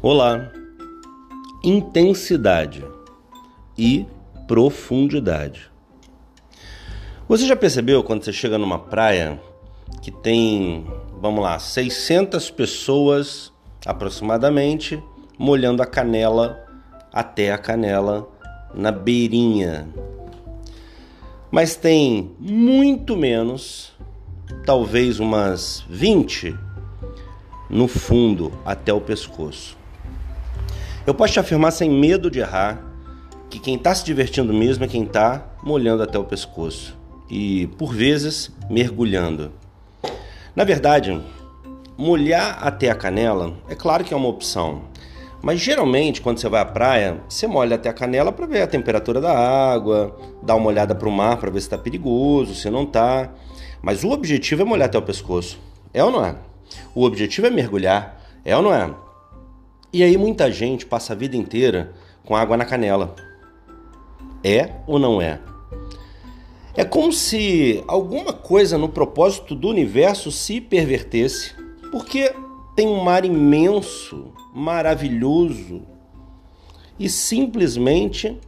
Olá. Intensidade e profundidade. Você já percebeu quando você chega numa praia que tem, vamos lá, 600 pessoas aproximadamente molhando a canela até a canela na beirinha. Mas tem muito menos, talvez umas 20 no fundo até o pescoço. Eu posso te afirmar sem medo de errar que quem está se divertindo mesmo é quem está molhando até o pescoço e, por vezes, mergulhando. Na verdade, molhar até a canela é claro que é uma opção, mas geralmente quando você vai à praia, você molha até a canela para ver a temperatura da água, dar uma olhada para o mar para ver se está perigoso, se não está. Mas o objetivo é molhar até o pescoço. É ou não é? O objetivo é mergulhar. É ou não é? E aí muita gente passa a vida inteira com água na canela. É ou não é? É como se alguma coisa no propósito do universo se pervertesse, porque tem um mar imenso, maravilhoso, e simplesmente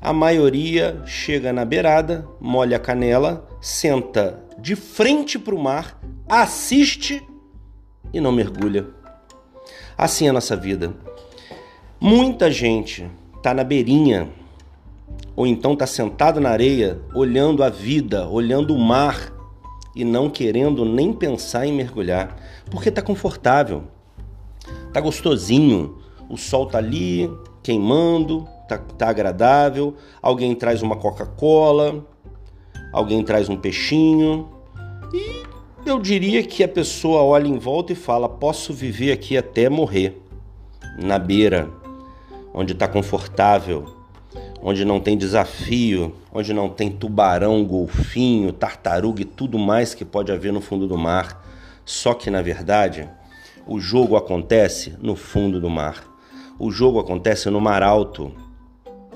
a maioria chega na beirada, molha a canela, senta de frente para o mar, assiste e não mergulha. Assim é a nossa vida. Muita gente está na beirinha, ou então está sentado na areia, olhando a vida, olhando o mar e não querendo nem pensar em mergulhar, porque está confortável, está gostosinho, o sol está ali queimando, está tá agradável, alguém traz uma Coca-Cola, alguém traz um peixinho e eu diria que a pessoa olha em volta e fala: posso viver aqui até morrer, na beira, onde está confortável, onde não tem desafio, onde não tem tubarão, golfinho, tartaruga e tudo mais que pode haver no fundo do mar. Só que na verdade, o jogo acontece no fundo do mar. O jogo acontece no mar alto.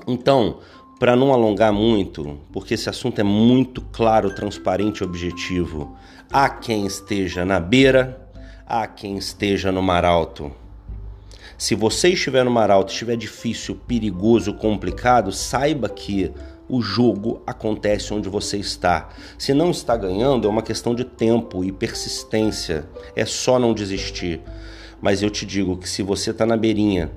Então, para não alongar muito, porque esse assunto é muito claro, transparente e objetivo, há quem esteja na beira, há quem esteja no mar alto. Se você estiver no mar alto, estiver difícil, perigoso, complicado, saiba que o jogo acontece onde você está. Se não está ganhando, é uma questão de tempo e persistência. É só não desistir. Mas eu te digo que se você está na beirinha,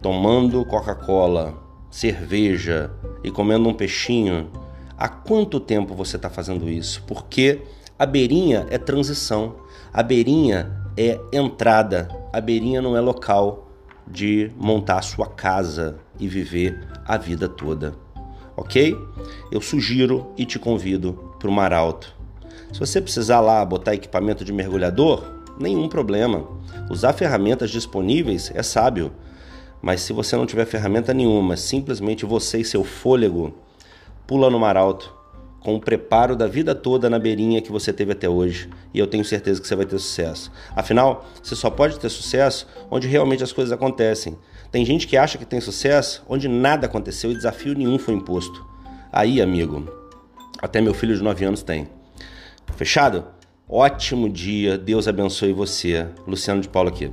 tomando Coca-Cola, cerveja e comendo um peixinho, há quanto tempo você está fazendo isso? Porque a beirinha é transição, a beirinha é entrada, a beirinha não é local de montar a sua casa e viver a vida toda. Ok? Eu sugiro e te convido para o Mar Alto. Se você precisar lá botar equipamento de mergulhador, nenhum problema. Usar ferramentas disponíveis é sábio. Mas se você não tiver ferramenta nenhuma, simplesmente você e seu fôlego, pula no mar alto, com o preparo da vida toda na beirinha que você teve até hoje. E eu tenho certeza que você vai ter sucesso. Afinal, você só pode ter sucesso onde realmente as coisas acontecem. Tem gente que acha que tem sucesso onde nada aconteceu e desafio nenhum foi imposto. Aí, amigo, até meu filho de 9 anos tem. Fechado? Ótimo dia, Deus abençoe você. Luciano de Paula aqui.